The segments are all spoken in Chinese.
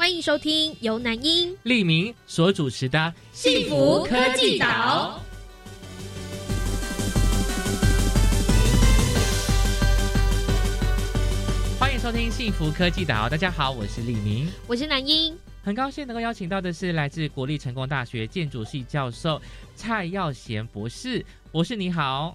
欢迎收听由南英、利明所主持的《幸福科技岛》。欢迎收听《幸福科技岛》。大家好，我是利明，我是南英。很高兴能够邀请到的是来自国立成功大学建筑系教授蔡耀贤博士。博士你好，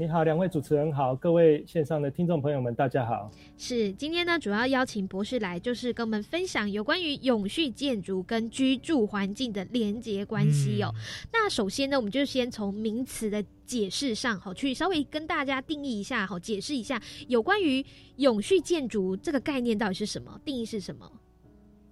你好，两位主持人好，各位线上的听众朋友们，大家好。是今天呢，主要邀请博士来，就是跟我们分享有关于永续建筑跟居住环境的连结关系哦。那首先呢，我们就先从名词的解释上，好，去稍微跟大家定义一下，好，解释一下有关于永续建筑这个概念到底是什么，定义是什么。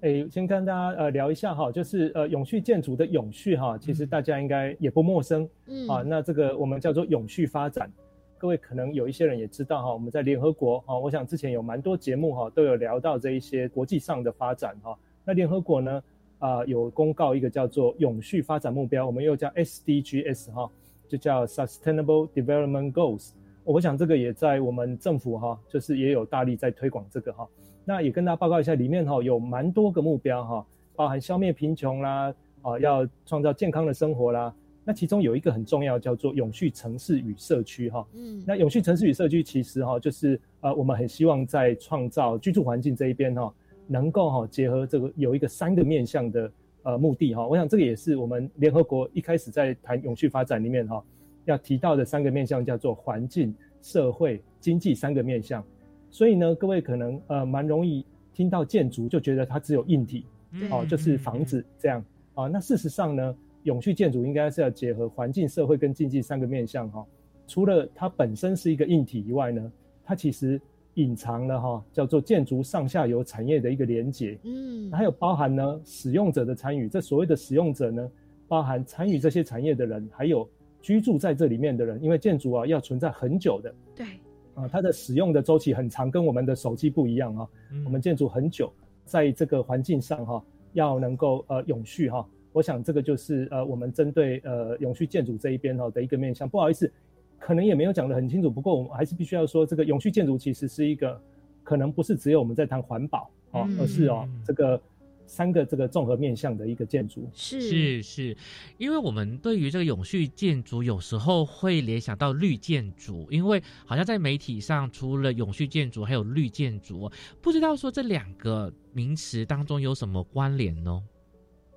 诶，先跟大家呃聊一下哈，就是呃永续建筑的永续哈，其实大家应该也不陌生，嗯。啊，那这个我们叫做永续发展，各位可能有一些人也知道哈，我们在联合国啊，我想之前有蛮多节目哈都有聊到这一些国际上的发展哈，那联合国呢啊有公告一个叫做永续发展目标，我们又叫 SDGs 哈，就叫 Sustainable Development Goals，我想这个也在我们政府哈，就是也有大力在推广这个哈。那也跟大家报告一下，里面哈有蛮多个目标哈，包含消灭贫穷啦，啊，要创造健康的生活啦。那其中有一个很重要，叫做永续城市与社区哈。嗯，那永续城市与社区其实哈，就是呃，我们很希望在创造居住环境这一边哈，能够哈结合这个有一个三个面向的呃目的哈。我想这个也是我们联合国一开始在谈永续发展里面哈要提到的三个面向，叫做环境、社会、经济三个面向。所以呢，各位可能呃蛮容易听到建筑就觉得它只有硬体，哦，就是房子这样啊。那事实上呢，永续建筑应该是要结合环境、社会跟经济三个面向哈。除了它本身是一个硬体以外呢，它其实隐藏了哈叫做建筑上下游产业的一个连接，嗯，还有包含呢使用者的参与。这所谓的使用者呢，包含参与这些产业的人，还有居住在这里面的人，因为建筑啊要存在很久的，对。啊，它的使用的周期很长，跟我们的手机不一样啊。我们建筑很久，在这个环境上哈，要能够呃永续哈。我想这个就是呃我们针对呃永续建筑这一边哈的一个面向。不好意思，可能也没有讲得很清楚，不过我们还是必须要说，这个永续建筑其实是一个可能不是只有我们在谈环保哦，而是哦这个。三个这个综合面向的一个建筑是是是，因为我们对于这个永续建筑有时候会联想到绿建筑，因为好像在媒体上除了永续建筑还有绿建筑，不知道说这两个名词当中有什么关联呢？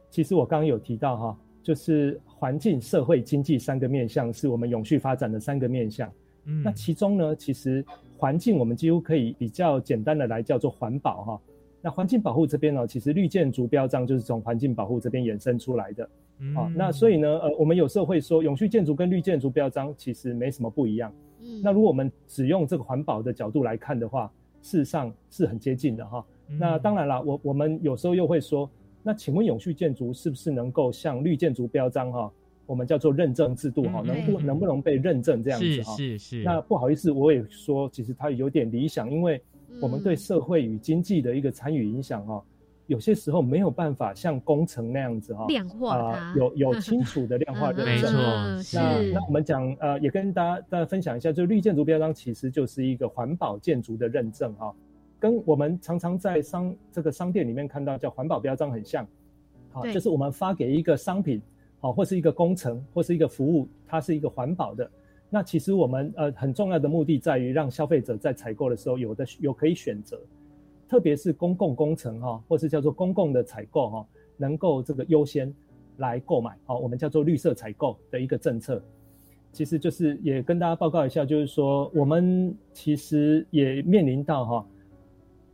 其实我刚刚有提到哈，就是环境、社会、经济三个面向是我们永续发展的三个面向。嗯，那其中呢，其实环境我们几乎可以比较简单的来叫做环保哈。那环境保护这边呢，其实绿建筑标章就是从环境保护这边衍生出来的，啊，那所以呢，呃，我们有时候会说，永续建筑跟绿建筑标章其实没什么不一样。嗯，那如果我们只用这个环保的角度来看的话，事实上是很接近的哈。那当然了，我我们有时候又会说，那请问永续建筑是不是能够像绿建筑标章哈，我们叫做认证制度哈，能不能不能被认证这样子哈？是是是。那不好意思，我也说，其实它有点理想，因为。我们对社会与经济的一个参与影响哈，有些时候没有办法像工程那样子哈，量化有有 清楚的量化认证。那那我们讲呃，也跟大家大家分享一下，就绿建筑标章其实就是一个环保建筑的认证哈，跟我们常常在商这个商店里面看到叫环保标章很像，好，就是我们发给一个商品，好，或是一个工程或是一个服务，它是一个环保的。那其实我们呃很重要的目的在于让消费者在采购的时候有的有可以选择，特别是公共工程哈，或是叫做公共的采购哈，能够这个优先来购买。好，我们叫做绿色采购的一个政策，其实就是也跟大家报告一下，就是说我们其实也面临到哈，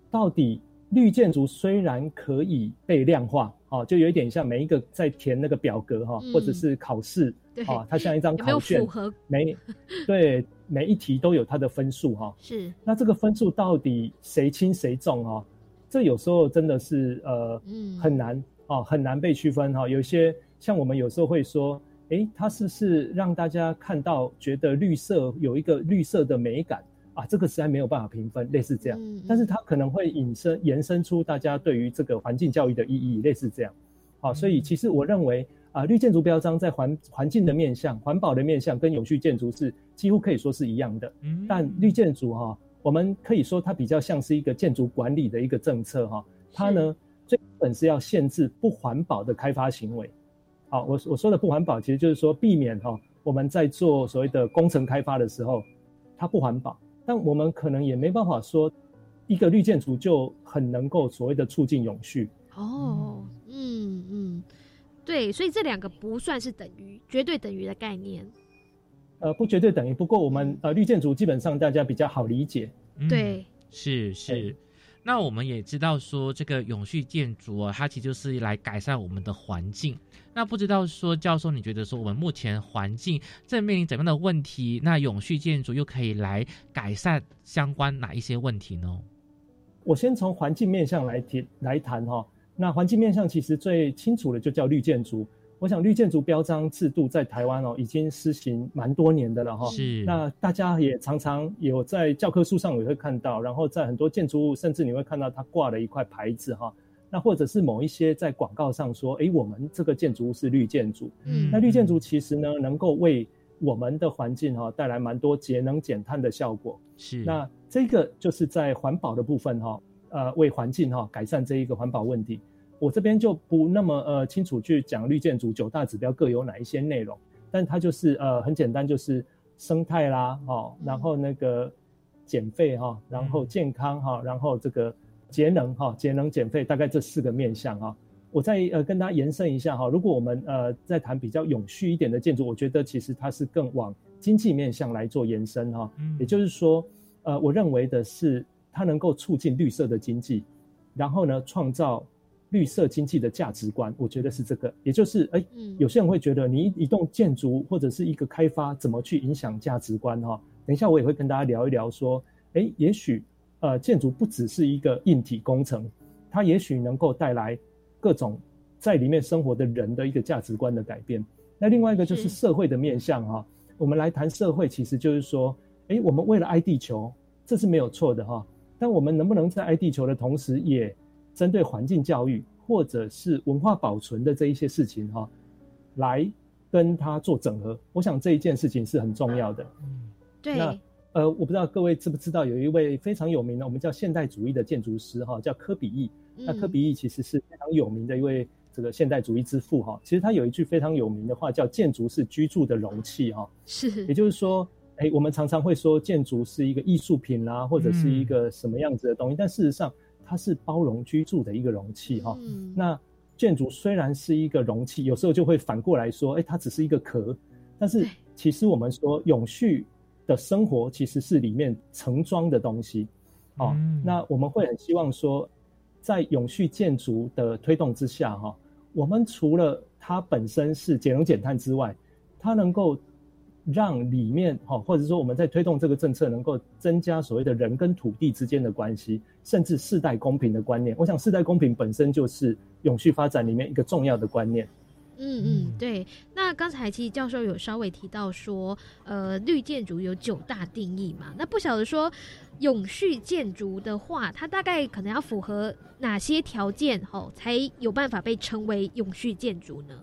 到底绿建筑虽然可以被量化，哦，就有一点像每一个在填那个表格哈，或者是考试。啊，它像一张考卷，每 对每一题都有它的分数哈。是，那这个分数到底谁轻谁重啊？这有时候真的是呃很难哦，很难被区分哈。有些像我们有时候会说，诶，它是不是让大家看到觉得绿色有一个绿色的美感啊？这个实在没有办法评分，类似这样。但是它可能会引申延伸出大家对于这个环境教育的意义，类似这样。好，所以其实我认为啊，绿建筑标章在环环境的面向、环保的面向跟永续建筑是几乎可以说是一样的。嗯，但绿建筑哈。我们可以说，它比较像是一个建筑管理的一个政策哈。它呢，最本是要限制不环保的开发行为。好，我我说的不环保，其实就是说避免哈，我们在做所谓的工程开发的时候，它不环保。但我们可能也没办法说，一个绿建筑就很能够所谓的促进永续。哦，嗯嗯，对，所以这两个不算是等于绝对等于的概念。呃，不绝对等于。不过我们呃绿建筑基本上大家比较好理解。对，是是。那我们也知道说，这个永续建筑啊，它其实就是来改善我们的环境。那不知道说，教授你觉得说，我们目前环境正面临怎样的问题？那永续建筑又可以来改善相关哪一些问题呢？我先从环境面向来提来谈哈。那环境面向其实最清楚的就叫绿建筑。我想绿建筑标章制度在台湾哦，已经施行蛮多年的了哈。是。那大家也常常有在教科书上也会看到，然后在很多建筑物，甚至你会看到它挂了一块牌子哈。那或者是某一些在广告上说，哎，我们这个建筑物是绿建筑。嗯。那绿建筑其实呢，能够为我们的环境哈带来蛮多节能减碳的效果。是。那这个就是在环保的部分哈，呃，为环境哈改善这一个环保问题。我这边就不那么呃清楚去讲绿建筑九大指标各有哪一些内容，但它就是呃很简单，就是生态啦，哈，然后那个减费哈，然后健康哈，然后这个节能哈，节能减费大概这四个面向哈。我再呃跟大家延伸一下哈，如果我们呃在谈比较永续一点的建筑，我觉得其实它是更往经济面向来做延伸哈，也就是说呃我认为的是它能够促进绿色的经济，然后呢创造。绿色经济的价值观，我觉得是这个，也就是，哎，有些人会觉得你一栋建筑或者是一个开发怎么去影响价值观哈？等一下我也会跟大家聊一聊，说，哎，也许，呃，建筑不只是一个硬体工程，它也许能够带来各种在里面生活的人的一个价值观的改变。那另外一个就是。社会的面向哈，我们来谈社会，其实就是说，哎，我们为了爱地球，这是没有错的哈，但我们能不能在爱地球的同时，也针对环境教育或者是文化保存的这一些事情哈，来跟它做整合，我想这一件事情是很重要的。嗯，对。那呃，我不知道各位知不知道，有一位非常有名的，我们叫现代主义的建筑师哈，叫科比意。那科比意其实是非常有名的一位这个现代主义之父哈。其实他有一句非常有名的话，叫“建筑是居住的容器”哈。是。也就是说，哎，我们常常会说建筑是一个艺术品啦，或者是一个什么样子的东西，但事实上。它是包容居住的一个容器哈，那建筑虽然是一个容器，有时候就会反过来说，哎，它只是一个壳，但是其实我们说永续的生活其实是里面盛装的东西，哦，那我们会很希望说，在永续建筑的推动之下哈，我们除了它本身是节能减碳之外，它能够。让里面哈，或者说我们在推动这个政策，能够增加所谓的人跟土地之间的关系，甚至世代公平的观念。我想世代公平本身就是永续发展里面一个重要的观念。嗯嗯，对。那刚才其实教授有稍微提到说，呃，绿建筑有九大定义嘛？那不晓得说永续建筑的话，它大概可能要符合哪些条件吼，才有办法被称为永续建筑呢？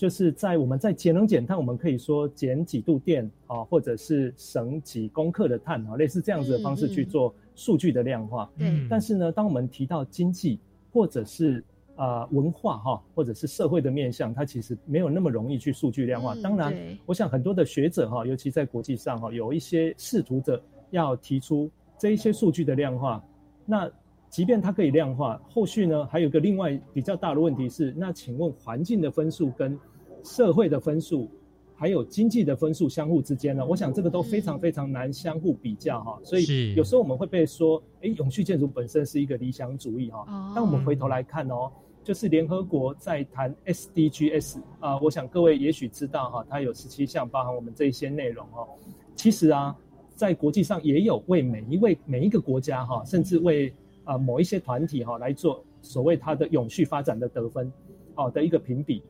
就是在我们在节能减碳，我们可以说减几度电啊，或者是省几公克的碳啊，类似这样子的方式去做数据的量化。嗯。但是呢，当我们提到经济或者是啊文化哈，或者是社会的面向，它其实没有那么容易去数据量化。当然，我想很多的学者哈，尤其在国际上哈，有一些试图着要提出这一些数据的量化。那即便它可以量化，后续呢还有个另外比较大的问题是，那请问环境的分数跟社会的分数，还有经济的分数相互之间呢？我想这个都非常非常难相互比较哈。所以有时候我们会被说，哎，永续建筑本身是一个理想主义哈。但我们回头来看哦，就是联合国在谈 SDGs 啊，我想各位也许知道哈，它有十七项，包含我们这一些内容哦。其实啊，在国际上也有为每一位每一个国家哈，甚至为啊某一些团体哈来做所谓它的永续发展的得分，好的一个评比，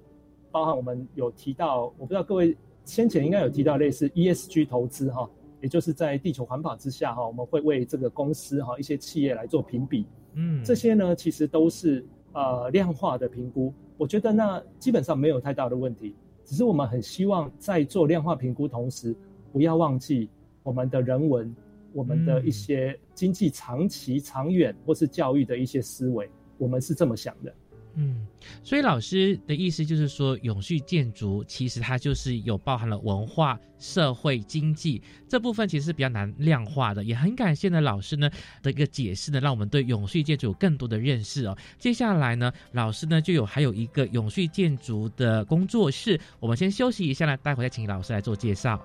包含我们有提到，我不知道各位先前应该有提到类似 ESG 投资哈，也就是在地球环保之下哈，我们会为这个公司哈一些企业来做评比，嗯，这些呢其实都是呃量化的评估，我觉得那基本上没有太大的问题，只是我们很希望在做量化评估同时，不要忘记我们的人文。我们的一些经济长期、长远或是教育的一些思维，我们是这么想的。嗯，所以老师的意思就是说，永续建筑其实它就是有包含了文化、社会、经济这部分，其实是比较难量化的。也很感谢呢老师呢的一个解释呢，让我们对永续建筑有更多的认识哦。接下来呢，老师呢就有还有一个永续建筑的工作室，我们先休息一下呢，待会再请老师来做介绍。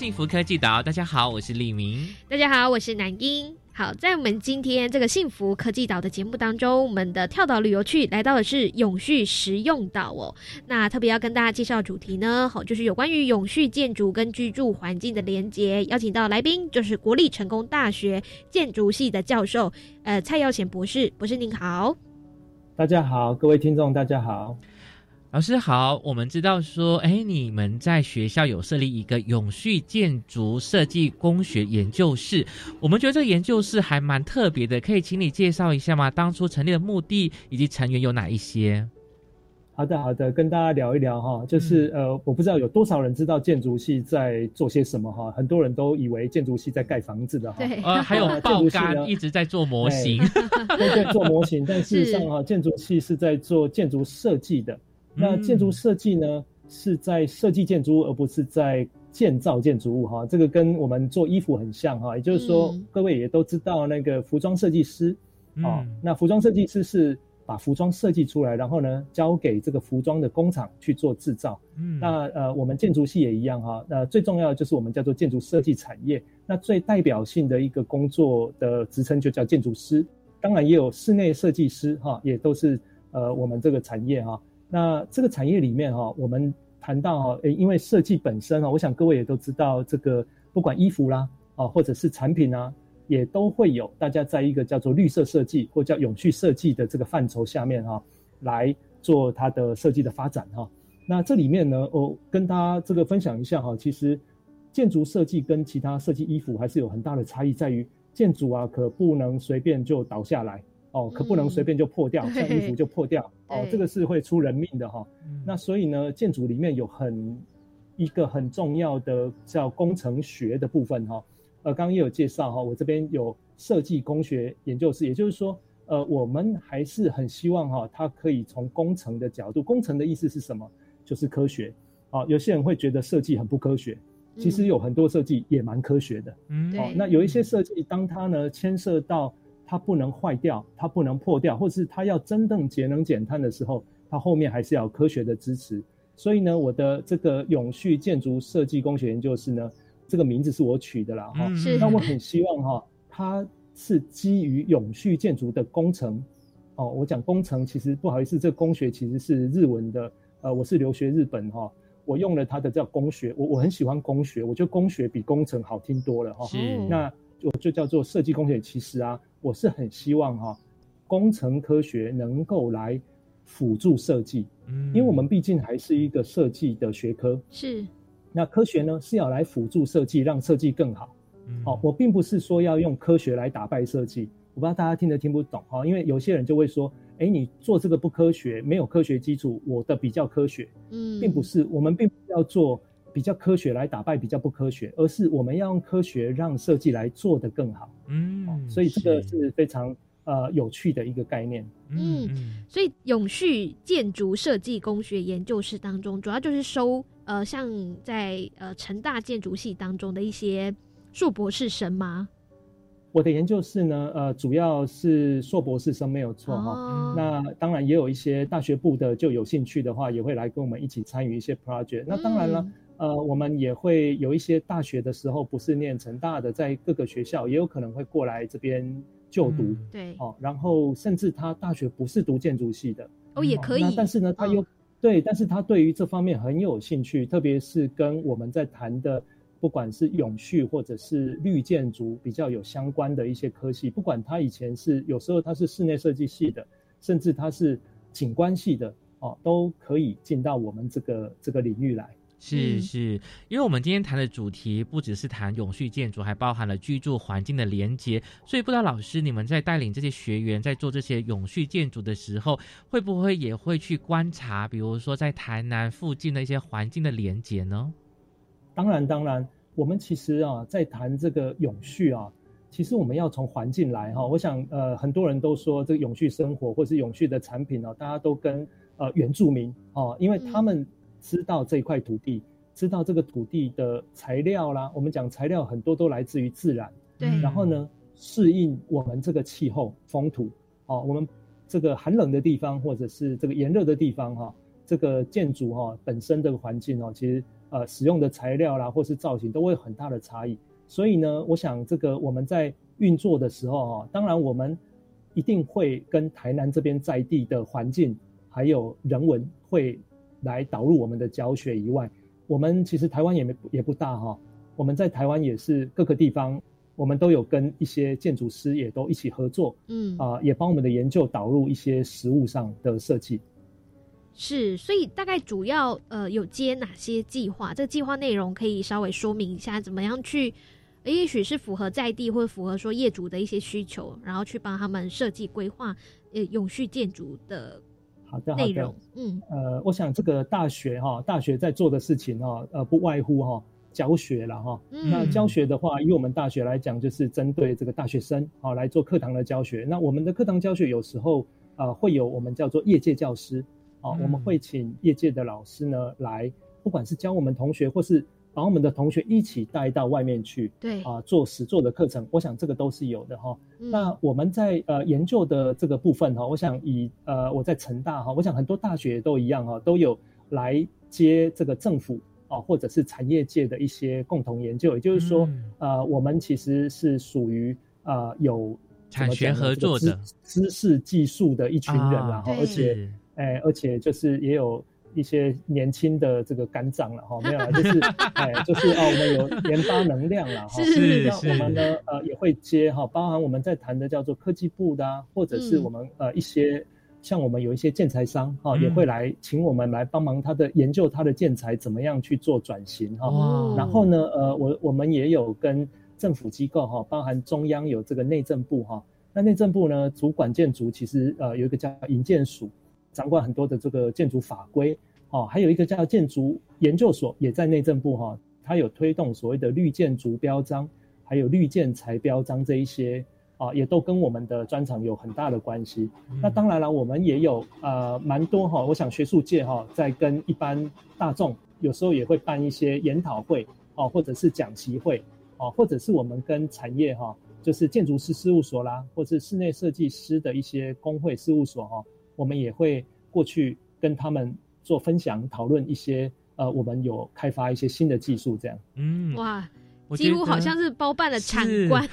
幸福科技岛，大家好，我是李明。大家好，我是南英。好，在我们今天这个幸福科技岛的节目当中，我们的跳岛旅游区来到的是永续实用岛哦。那特别要跟大家介绍主题呢，好，就是有关于永续建筑跟居住环境的连接。邀请到来宾就是国立成功大学建筑系的教授，呃，蔡耀贤博士。博士您好。大家好，各位听众大家好。老师好，我们知道说，哎，你们在学校有设立一个永续建筑设计工学研究室，我们觉得这个研究室还蛮特别的，可以请你介绍一下吗？当初成立的目的以及成员有哪一些？好的，好的，跟大家聊一聊哈，就是呃，我不知道有多少人知道建筑系在做些什么哈，很多人都以为建筑系在盖房子的哈，呃，还有 爆肝一直在做模型，对对，做模型，但事实上哈，建筑系是在做建筑设计的。那建筑设计呢，是在设计建筑物，而不是在建造建筑物哈。这个跟我们做衣服很像哈。也就是说，各位也都知道那个服装设计师，哦，那服装设计师是把服装设计出来，然后呢，交给这个服装的工厂去做制造。嗯，那呃，我们建筑系也一样哈。那最重要的就是我们叫做建筑设计产业。那最代表性的一个工作的职称就叫建筑师。当然也有室内设计师哈，也都是呃我们这个产业哈。那这个产业里面哈，我们谈到哈，诶，因为设计本身哈，我想各位也都知道，这个不管衣服啦，啊，或者是产品啊，也都会有大家在一个叫做绿色设计或叫永续设计的这个范畴下面哈，来做它的设计的发展哈。那这里面呢，我跟大家这个分享一下哈，其实建筑设计跟其他设计衣服还是有很大的差异，在于建筑啊，可不能随便就倒下来。哦，可不能随便就破掉，像衣服就破掉哦，这个是会出人命的哈。那所以呢，建筑里面有很一个很重要的叫工程学的部分哈。呃，刚刚也有介绍哈，我这边有设计工学研究室，也就是说，呃，我们还是很希望哈，它可以从工程的角度，工程的意思是什么？就是科学。啊，有些人会觉得设计很不科学，其实有很多设计也蛮科学的。嗯，哦，那有一些设计，当它呢牵涉到它不能坏掉，它不能破掉，或是它要真正节能减碳的时候，它后面还是要科学的支持。所以呢，我的这个永续建筑设计工学研究室呢，这个名字是我取的啦，哈。是。那我很希望哈，它是基于永续建筑的工程。哦，我讲工程，其实不好意思，这工学其实是日文的。呃，我是留学日本哈，我用了它的叫工学，我我很喜欢工学，我觉得工学比工程好听多了哈。是。那我就叫做设计工学，其实啊。我是很希望哈，工程科学能够来辅助设计，嗯，因为我们毕竟还是一个设计的学科，是。那科学呢是要来辅助设计，让设计更好。好，我并不是说要用科学来打败设计，我不知道大家听得听不懂哈，因为有些人就会说，哎，你做这个不科学，没有科学基础，我的比较科学，嗯，并不是，我们并不要做比较科学来打败比较不科学，而是我们要用科学让设计来做得更好。嗯，所以这个是非常呃有趣的一个概念。嗯，所以永续建筑设计工学研究室当中，主要就是收呃像在呃成大建筑系当中的一些硕博士生吗？我的研究室呢，呃，主要是硕博士生没有错哈。那当然也有一些大学部的就有兴趣的话，也会来跟我们一起参与一些 project。那当然了，呃，我们也会有一些大学的时候不是念成大的，在各个学校也有可能会过来这边就读。对，哦，然后甚至他大学不是读建筑系的哦，也可以。但是呢，他又对，但是他对于这方面很有兴趣，特别是跟我们在谈的。不管是永续或者是绿建筑比较有相关的一些科系，不管他以前是有时候他是室内设计系的，甚至他是景观系的哦，都可以进到我们这个这个领域来。是是，因为我们今天谈的主题不只是谈永续建筑，还包含了居住环境的连接，所以不知道老师你们在带领这些学员在做这些永续建筑的时候，会不会也会去观察，比如说在台南附近的一些环境的连接呢？当然，当然，我们其实啊，在谈这个永续啊，其实我们要从环境来哈。我想，呃，很多人都说这个永续生活或是永续的产品呢，大家都跟呃原住民哦，因为他们知道这块土地，知道这个土地的材料啦。我们讲材料很多都来自于自然，对。然后呢，适应我们这个气候风土哦，我们这个寒冷的地方或者是这个炎热的地方哈，这个建筑哈本身这个环境哦，其实。呃，使用的材料啦，或是造型都会有很大的差异。所以呢，我想这个我们在运作的时候哈，当然我们一定会跟台南这边在地的环境还有人文会来导入我们的教学以外，我们其实台湾也没也不大哈。我们在台湾也是各个地方，我们都有跟一些建筑师也都一起合作，嗯啊，也帮我们的研究导入一些实物上的设计。是，所以大概主要呃有接哪些计划？这个计划内容可以稍微说明一下，怎么样去？也许是符合在地或符合说业主的一些需求，然后去帮他们设计规划呃永续建筑的。好的，好的，嗯呃，我想这个大学哈，大学在做的事情哈，呃不外乎哈教学了哈。那教学的话，以我们大学来讲，就是针对这个大学生啊来做课堂的教学。那我们的课堂教学有时候呃会有我们叫做业界教师。哦，我们会请业界的老师呢来，不管是教我们同学，或是把我们的同学一起带到外面去，对啊，做实做的课程，我想这个都是有的哈。那我们在呃研究的这个部分哈，我想以呃我在成大哈，我想很多大学都一样哈，都有来接这个政府啊或者是产业界的一些共同研究，也就是说，呃，我们其实是属于呃有产学合作的知识技术的一群人然后而且。哎，而且就是也有一些年轻的这个肝脏了哈，没有了，就是哎，就是哦，我们有研发能量了哈。是那我们呢，呃，也会接哈，包含我们在谈的叫做科技部的，或者是我们呃一些像我们有一些建材商哈，也会来请我们来帮忙他的研究，他的建材怎么样去做转型哈。然后呢，呃，我我们也有跟政府机构哈，包含中央有这个内政部哈，那内政部呢主管建筑其实呃有一个叫营建署。掌管很多的这个建筑法规，哦，还有一个叫建筑研究所，也在内政部哈，它有推动所谓的绿建筑标章，还有绿建材标章这一些，啊，也都跟我们的专长有很大的关系。那当然了，我们也有呃蛮多哈，我想学术界哈，在跟一般大众有时候也会办一些研讨会，哦，或者是讲习会，哦，或者是我们跟产业哈，就是建筑师事务所啦，或是室内设计师的一些工会事务所哈。我们也会过去跟他们做分享讨论一些，呃，我们有开发一些新的技术，这样。嗯，哇。几乎好像是包办了产官，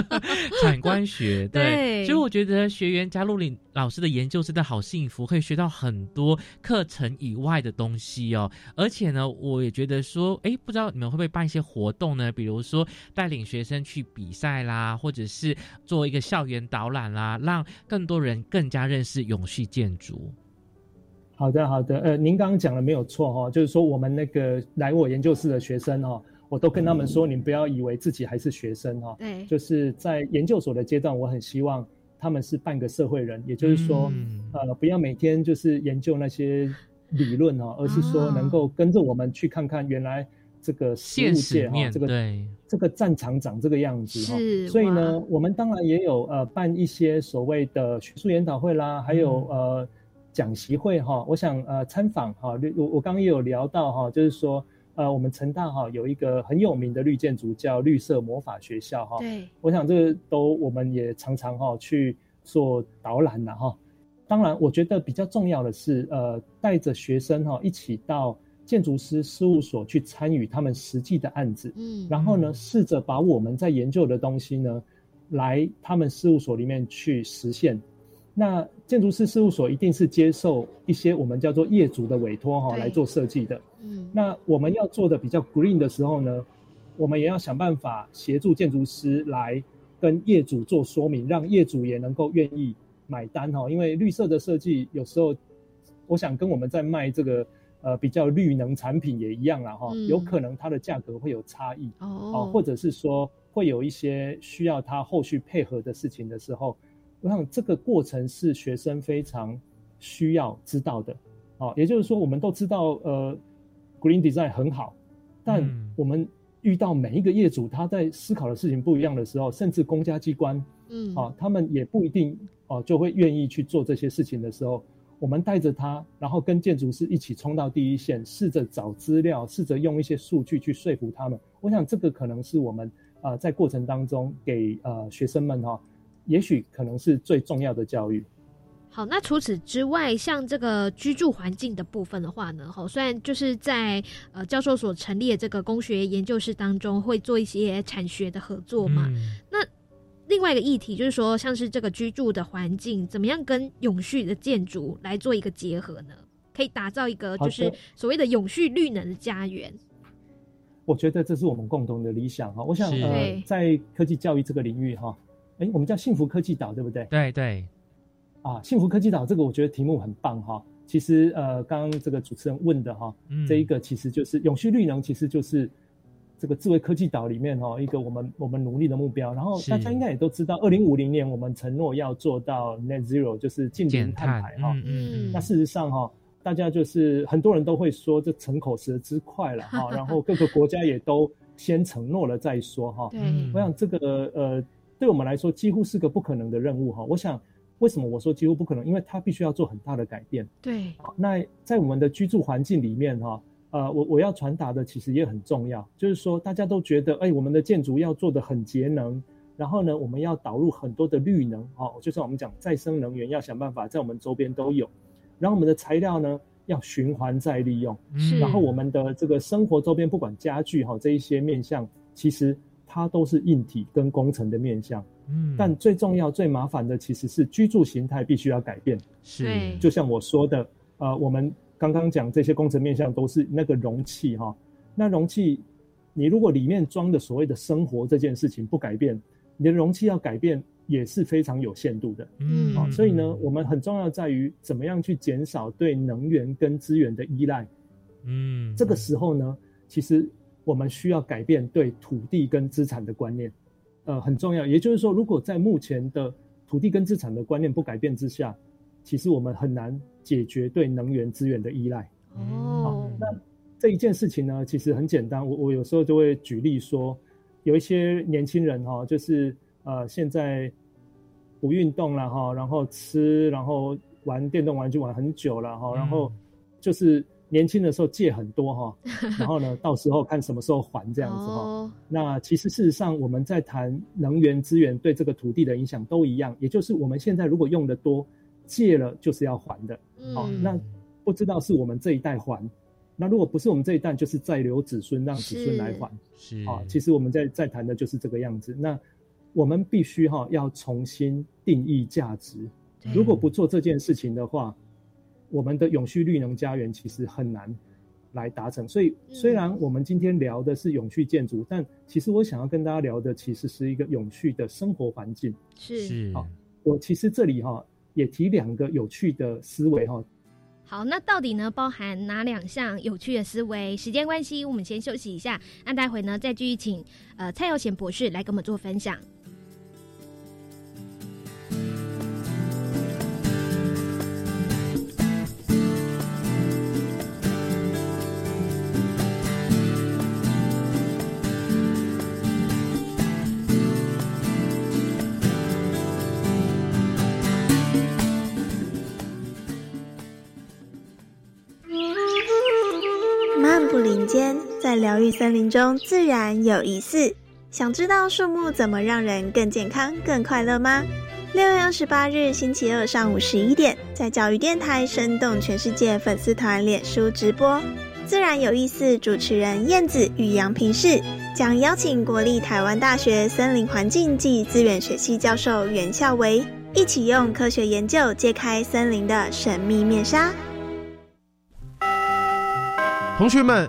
产官学 对，所以我觉得学员加入你老师的研究真的好幸福，可以学到很多课程以外的东西哦。而且呢，我也觉得说，哎，不知道你们会不会办一些活动呢？比如说带领学生去比赛啦，或者是做一个校园导览啦，让更多人更加认识永续建筑。好的，好的，呃，您刚刚讲的没有错哈，就是说我们那个来我研究室的学生哈。我都跟他们说，你不要以为自己还是学生哈，对，就是在研究所的阶段，我很希望他们是半个社会人，也就是说，呃，不要每天就是研究那些理论哈，而是说能够跟着我们去看看原来这个实物界哈，这个这个战场长这个样子哈，所以呢，我们当然也有呃办一些所谓的学术研讨会啦，还有呃讲习会哈。我想呃参访哈，我我刚刚也有聊到哈，就是说呃我们成大哈有一个很有名的绿建筑叫绿色魔法学校哈。对，我想这个都我们也常常哈去做导览的哈。当然，我觉得比较重要的是呃带着学生哈一起到。建筑师事务所去参与他们实际的案子，嗯，然后呢，试着把我们在研究的东西呢，来他们事务所里面去实现。那建筑师事务所一定是接受一些我们叫做业主的委托哈来做设计的，嗯，那我们要做的比较 green 的时候呢，我们也要想办法协助建筑师来跟业主做说明，让业主也能够愿意买单哈。因为绿色的设计有时候，我想跟我们在卖这个。呃，比较绿能产品也一样啦，哈，有可能它的价格会有差异哦，或者是说会有一些需要它后续配合的事情的时候，我想这个过程是学生非常需要知道的，哦，也就是说，我们都知道，呃，green design 很好，但我们遇到每一个业主他在思考的事情不一样的时候，甚至公家机关，嗯，啊，他们也不一定哦就会愿意去做这些事情的时候。我们带着他，然后跟建筑师一起冲到第一线，试着找资料，试着用一些数据去说服他们。我想这个可能是我们啊在过程当中给呃学生们哈，也许可能是最重要的教育。好，那除此之外，像这个居住环境的部分的话呢，好，虽然就是在呃教授所成立的这个工学研究室当中会做一些产学的合作嘛，那。另外一个议题就是说，像是这个居住的环境，怎么样跟永续的建筑来做一个结合呢？可以打造一个就是所谓的永续绿能的家园。我觉得这是我们共同的理想哈。我想呃，在科技教育这个领域哈，哎，我们叫幸福科技岛，对不对？对对。啊，幸福科技岛这个我觉得题目很棒哈。其实呃，刚刚这个主持人问的哈，这一个其实就是永续绿能，其实就是。这个智慧科技岛里面哈，一个我们我们努力的目标，然后大家应该也都知道，二零五零年我们承诺要做到 net zero，就是近零碳排哈。嗯。那事实上哈，大家就是很多人都会说这成口舌之快了哈，然后各个国家也都先承诺了再说哈。对。我想这个呃，对我们来说几乎是个不可能的任务哈。我想为什么我说几乎不可能？因为它必须要做很大的改变。对。那在我们的居住环境里面哈。呃，我我要传达的其实也很重要，就是说大家都觉得，哎，我们的建筑要做的很节能，然后呢，我们要导入很多的绿能，哦，就像我们讲再生能源，要想办法在我们周边都有，然后我们的材料呢要循环再利用，然后我们的这个生活周边不管家具哈这一些面向，其实它都是硬体跟工程的面向，嗯，但最重要最麻烦的其实是居住形态必须要改变，是，就像我说的，呃，我们。刚刚讲这些工程面向都是那个容器哈，那容器，你如果里面装的所谓的生活这件事情不改变，你的容器要改变也是非常有限度的，嗯，啊，所以呢，我们很重要在于怎么样去减少对能源跟资源的依赖，嗯，这个时候呢，其实我们需要改变对土地跟资产的观念，呃，很重要。也就是说，如果在目前的土地跟资产的观念不改变之下，其实我们很难。解决对能源资源的依赖哦，那这一件事情呢，其实很简单。我我有时候就会举例说，有一些年轻人哈，就是呃现在不运动了哈，然后吃，然后玩电动玩具玩很久了哈，然后就是年轻的时候借很多哈，然后呢，到时候看什么时候还这样子哈。那其实事实上我们在谈能源资源对这个土地的影响都一样，也就是我们现在如果用的多。借了就是要还的，好，那不知道是我们这一代还，那如果不是我们这一代，就是再留子孙，让子孙来还，是啊。其实我们在在谈的就是这个样子。那我们必须哈要重新定义价值，如果不做这件事情的话，我们的永续绿能家园其实很难来达成。所以虽然我们今天聊的是永续建筑，但其实我想要跟大家聊的其实是一个永续的生活环境。是，好，我其实这里哈。也提两个有趣的思维哈。好，那到底呢包含哪两项有趣的思维？时间关系，我们先休息一下，那待会呢再继续请呃蔡耀贤博士来跟我们做分享。疗愈森林中自然有意思。想知道树木怎么让人更健康、更快乐吗？六月二十八日星期二上午十一点，在教育电台《生动全世界》粉丝团脸书直播。自然有意思，主持人燕子与杨平士将邀请国立台湾大学森林环境暨资源学系教授袁孝维，一起用科学研究揭开森林的神秘面纱。同学们，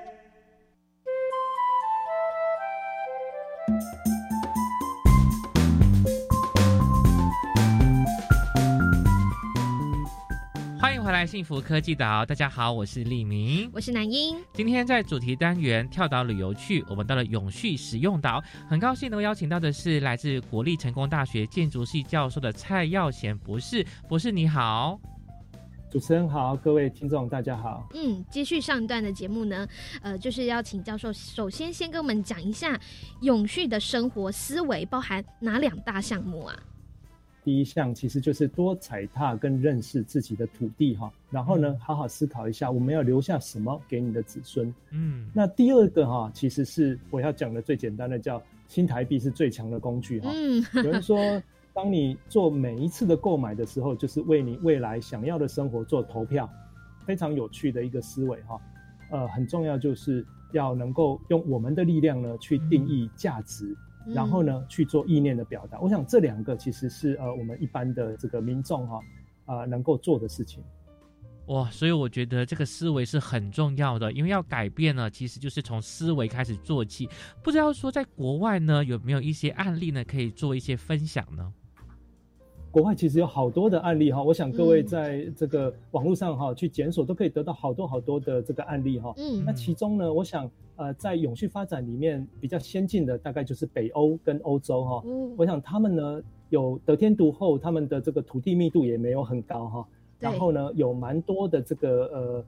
回来，幸福科技岛。大家好，我是李明，我是南英。今天在主题单元跳岛旅游去，我们到了永续使用岛，很高兴能邀请到的是来自国立成功大学建筑系教授的蔡耀贤博士。博士你好，主持人好，各位听众大家好。嗯，继续上一段的节目呢，呃，就是要请教授，首先先跟我们讲一下永续的生活思维包含哪两大项目啊？第一项其实就是多踩踏跟认识自己的土地哈，然后呢，好好思考一下我们要留下什么给你的子孙。嗯，那第二个哈，其实是我要讲的最简单的，叫新台币是最强的工具哈。嗯，有人说，当你做每一次的购买的时候，就是为你未来想要的生活做投票，非常有趣的一个思维哈。呃，很重要就是要能够用我们的力量呢去定义价值。然后呢，去做意念的表达。我想这两个其实是呃，我们一般的这个民众哈啊能够做的事情。哇，所以我觉得这个思维是很重要的，因为要改变呢，其实就是从思维开始做起。不知道说在国外呢，有没有一些案例呢，可以做一些分享呢？国外其实有好多的案例哈，我想各位在这个网络上哈去检索，都可以得到好多好多的这个案例哈。嗯，那其中呢，我想。呃，在永续发展里面比较先进的大概就是北欧跟欧洲哈，嗯我想他们呢有得天独厚，他们的这个土地密度也没有很高哈，然后呢有蛮多的这个呃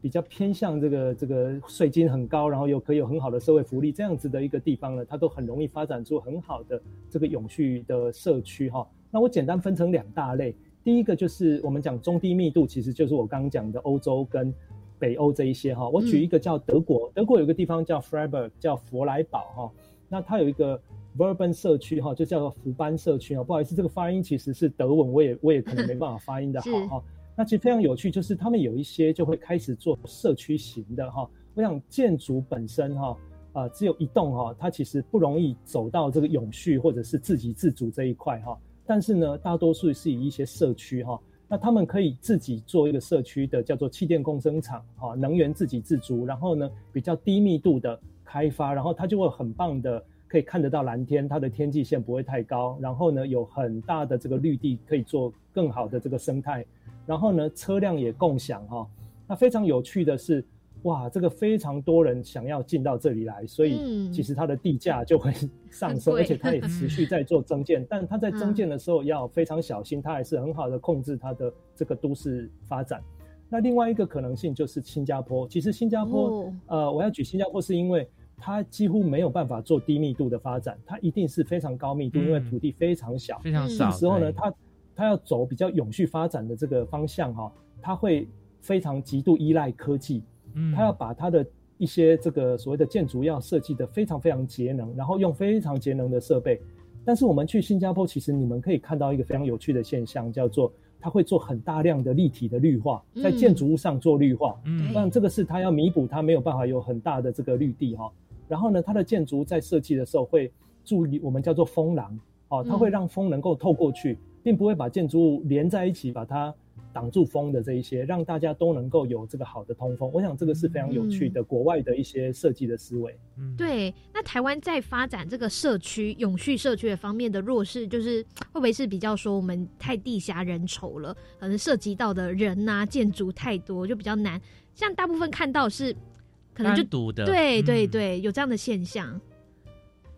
比较偏向这个这个税金很高，然后又可以有很好的社会福利这样子的一个地方呢，它都很容易发展出很好的这个永续的社区哈。那我简单分成两大类，第一个就是我们讲中低密度，其实就是我刚刚讲的欧洲跟。北欧这一些哈，我举一个叫德国，德国有个地方叫 Freiburg，叫佛莱堡哈，那它有一个 Verben 社区哈，就叫做福班社区啊。不好意思，这个发音其实是德文，我也我也可能没办法发音的 好哈。那其实非常有趣，就是他们有一些就会开始做社区型的哈。我想建筑本身哈，啊只有一栋哈，它其实不容易走到这个永续或者是自给自足这一块哈。但是呢，大多数是以一些社区哈。那他们可以自己做一个社区的叫做气电共生厂，哈，能源自给自足，然后呢比较低密度的开发，然后它就会很棒的可以看得到蓝天，它的天际线不会太高，然后呢有很大的这个绿地可以做更好的这个生态，然后呢车辆也共享哈，那非常有趣的是。哇，这个非常多人想要进到这里来，所以其实它的地价就会 上升，而且它也持续在做增建。但它在增建的时候要非常小心，它还是很好的控制它的这个都市发展。那另外一个可能性就是新加坡，其实新加坡，呃，我要举新加坡是因为它几乎没有办法做低密度的发展，它一定是非常高密度，因为土地非常小。非常少。这时候呢，它它要走比较永续发展的这个方向哈，它会非常极度依赖科技。嗯，它要把它的一些这个所谓的建筑要设计的非常非常节能，然后用非常节能的设备。但是我们去新加坡，其实你们可以看到一个非常有趣的现象，叫做它会做很大量的立体的绿化，在建筑物上做绿化。嗯，那这个是它要弥补它没有办法有很大的这个绿地哈。然后呢，它的建筑在设计的时候会注意我们叫做风廊，哦，它会让风能够透过去，并不会把建筑物连在一起，把它。挡住风的这一些，让大家都能够有这个好的通风。我想这个是非常有趣的国外的一些设计的思维。嗯，对。那台湾在发展这个社区永续社区的方面的弱势，就是 会不会是比较说我们太地狭人稠了，可能涉及到的人呐、建筑太多，就比较难。像大部分看到是可能就独的，对对对，有这样的现象。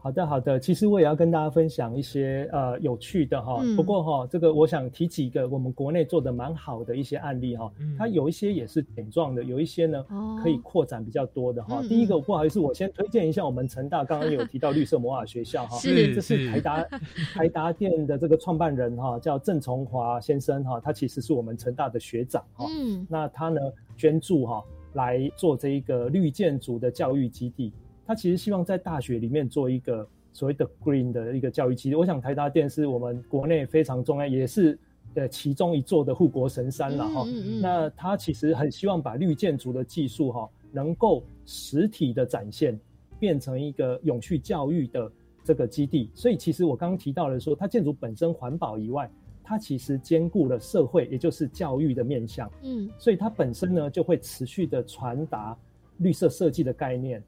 好的，好的。其实我也要跟大家分享一些呃有趣的哈。不过哈，这个我想提几个我们国内做的蛮好的一些案例哈。它有一些也是点状的，有一些呢可以扩展比较多的哈。第一个不好意思，我先推荐一下我们成大刚刚有提到 绿色魔法学校哈。是，这是台达台达电的这个创办人哈，叫郑崇华先生哈。他其实是我们成大的学长哈。嗯。那他呢捐助哈来做这一个绿建筑的教育基地。他其实希望在大学里面做一个所谓的 green 的一个教育基地。我想台达电是我们国内非常重要，也是呃其中一座的护国神山了哈。那他其实很希望把绿建筑的技术哈，能够实体的展现，变成一个永续教育的这个基地。所以其实我刚刚提到了说，它建筑本身环保以外，它其实兼顾了社会，也就是教育的面向。嗯，所以它本身呢就会持续的传达绿色设计的概念。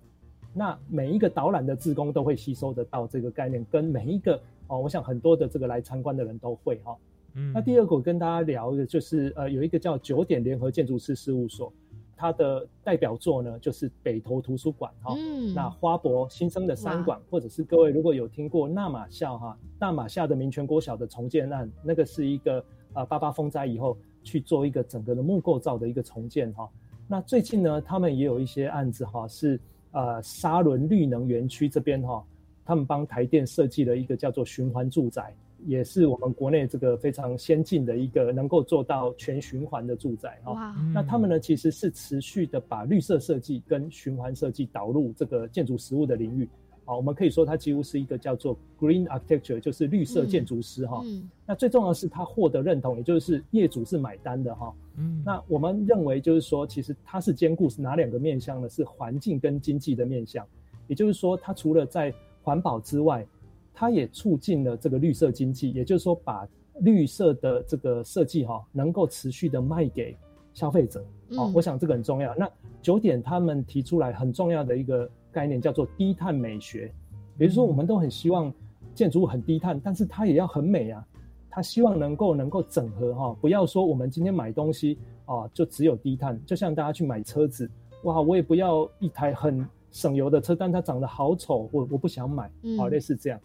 那每一个导览的志工都会吸收得到这个概念，跟每一个哦，我想很多的这个来参观的人都会哈。嗯。那第二个我跟大家聊的就是呃，有一个叫九点联合建筑师事务所，它的代表作呢就是北投图书馆哈。嗯。那花博新生的三馆，或者是各位如果有听过纳马校哈，纳马校的民权国小的重建案，那个是一个呃八八风灾以后去做一个整个的木构造的一个重建哈。那最近呢，他们也有一些案子哈是。呃，沙仑绿能园区这边哈，他们帮台电设计了一个叫做循环住宅，也是我们国内这个非常先进的一个能够做到全循环的住宅哈。那他们呢，其实是持续的把绿色设计跟循环设计导入这个建筑实物的领域。好，我们可以说它几乎是一个叫做 green architecture，就是绿色建筑师哈。嗯那最重要的是它获得认同，也就是业主是买单的哈。嗯，那我们认为就是说，其实它是兼顾是哪两个面向呢？是环境跟经济的面向。也就是说，它除了在环保之外，它也促进了这个绿色经济。也就是说，把绿色的这个设计哈，能够持续的卖给消费者。哦，我想这个很重要。那九点他们提出来很重要的一个。概念叫做低碳美学，比如说我们都很希望建筑物很低碳，但是它也要很美啊。它希望能够能够整合哈，不要说我们今天买东西啊就只有低碳，就像大家去买车子，哇，我也不要一台很省油的车，但它长得好丑，我我不想买，好类似这样。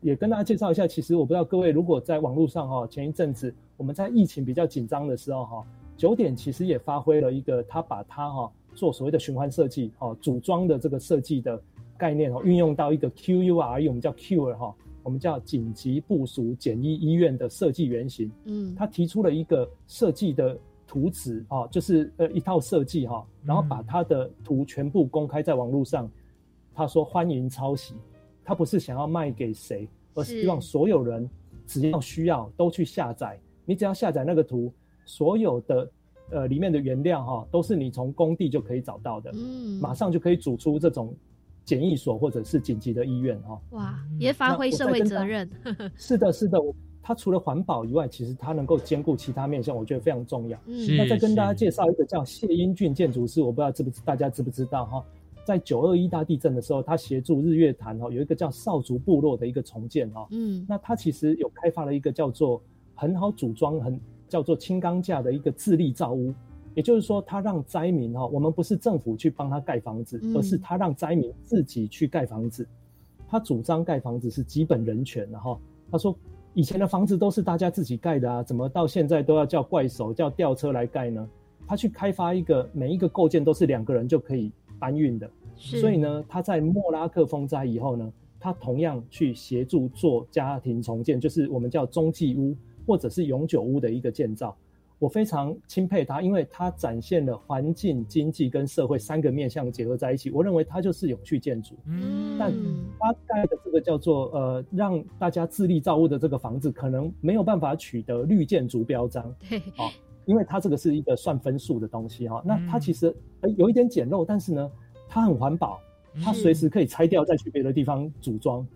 也跟大家介绍一下，其实我不知道各位如果在网络上哈，前一阵子我们在疫情比较紧张的时候哈，九点其实也发挥了一个，他把它哈。做所谓的循环设计，哦，组装的这个设计的概念哦，运用到一个 Q U R E，我们叫 Q R 哈，我们叫紧急部署简易医院的设计原型。嗯，他提出了一个设计的图纸啊，就是呃一套设计哈，然后把他的图全部公开在网络上。他说欢迎抄袭，他不是想要卖给谁，而是希望所有人只要需要都去下载。你只要下载那个图，所有的。呃，里面的原料哈，都是你从工地就可以找到的，嗯，马上就可以煮出这种检疫所或者是紧急的医院哈。哇，也发挥社会责任。是的，是的，它除了环保以外，其实它能够兼顾其他面向，我觉得非常重要。嗯，那再跟大家介绍一个叫谢英俊建筑师，我不知道知不知大家知不知道哈？在九二一大地震的时候，他协助日月潭哈有一个叫少族部落的一个重建哈。嗯，那他其实有开发了一个叫做很好组装很。叫做轻钢架的一个自立造屋，也就是说，他让灾民哈，我们不是政府去帮他盖房子，而是他让灾民自己去盖房子。他主张盖房子是基本人权的哈。他说，以前的房子都是大家自己盖的啊，怎么到现在都要叫怪手、叫吊车来盖呢？他去开发一个每一个构件都是两个人就可以搬运的，所以呢，他在莫拉克风灾以后呢，他同样去协助做家庭重建，就是我们叫中继屋或者是永久屋的一个建造。我非常钦佩他，因为他展现了环境、经济跟社会三个面向结合在一起。我认为它就是永续建筑。嗯，但他盖的这个叫做呃，让大家自立造物的这个房子，可能没有办法取得绿建筑标章。对，好，因为它这个是一个算分数的东西哈。那它其实有一点简陋，但是呢，它很环保，它随时可以拆掉再去别的地方组装，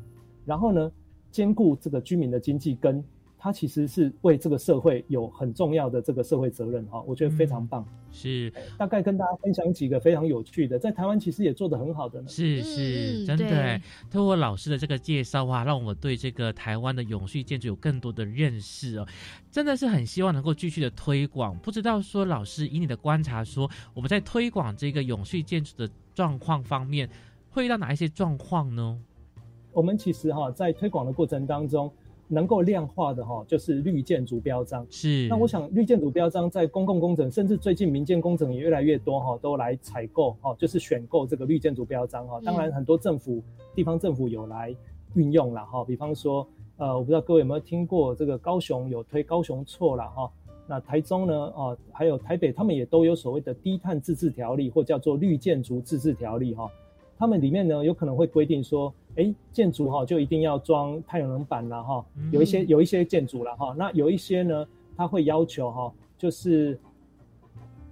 然后呢，兼顾这个居民的经济跟。它其实是为这个社会有很重要的这个社会责任哈，我觉得非常棒。是，大概跟大家分享几个非常有趣的，在台湾其实也做得很好的呢。是是，真的。透过老师的这个介绍啊，让我对这个台湾的永续建筑有更多的认识哦，真的是很希望能够继续的推广。不知道说老师以你的观察说，我们在推广这个永续建筑的状况方面，会遇到哪一些状况呢？我们其实哈，在推广的过程当中。能够量化的哈，就是绿建筑标章。是，那我想绿建筑标章在公共工程，甚至最近民间工程也越来越多哈，都来采购哈，就是选购这个绿建筑标章哈。当然，很多政府、地方政府有来运用了哈。比方说，呃，我不知道各位有没有听过这个高雄有推高雄错了哈。那台中呢，哦，还有台北，他们也都有所谓的低碳自治条例，或叫做绿建筑自治条例哈。他们里面呢，有可能会规定说。哎，建筑哈就一定要装太阳能板了哈，有一些有一些建筑了哈，那有一些呢，他会要求哈，就是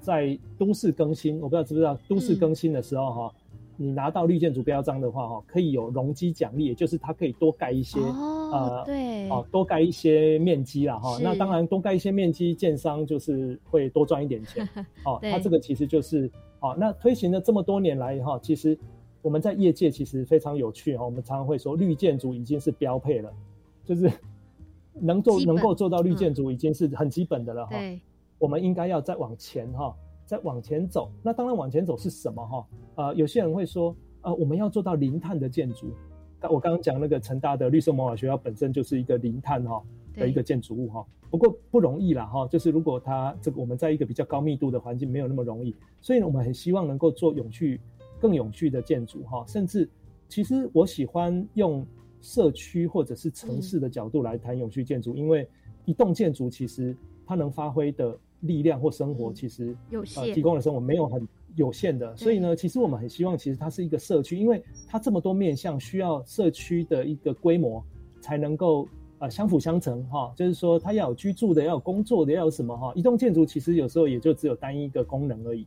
在都市更新，我不知道知不知道，都市更新的时候哈，你拿到绿建筑标章的话哈，可以有容积奖励，也就是它可以多盖一些，呃，对，哦，多盖一些面积了哈，那当然多盖一些面积，建商就是会多赚一点钱，哦，它这个其实就是，哦，那推行了这么多年来哈，其实。我们在业界其实非常有趣哈，我们常常会说绿建筑已经是标配了，就是 能做能够做到绿建筑已经是很基本的了哈。我们应该要再往前哈，再往前走。那当然往前走是什么哈？呃，有些人会说，呃，我们要做到零碳的建筑。我刚刚讲那个成大的绿色魔法学校本身就是一个零碳哈的一个建筑物哈。不过不容易啦哈，就是如果它这个我们在一个比较高密度的环境没有那么容易，所以呢，我们很希望能够做永续。更永续的建筑哈，甚至其实我喜欢用社区或者是城市的角度来谈永续建筑，因为一栋建筑其实它能发挥的力量或生活其实有限，提供的生活没有很有限的。所以呢，其实我们很希望其实它是一个社区，因为它这么多面向需要社区的一个规模才能够呃相辅相成哈。就是说它要有居住的，要有工作的，要有什么哈？一栋建筑其实有时候也就只有单一一个功能而已。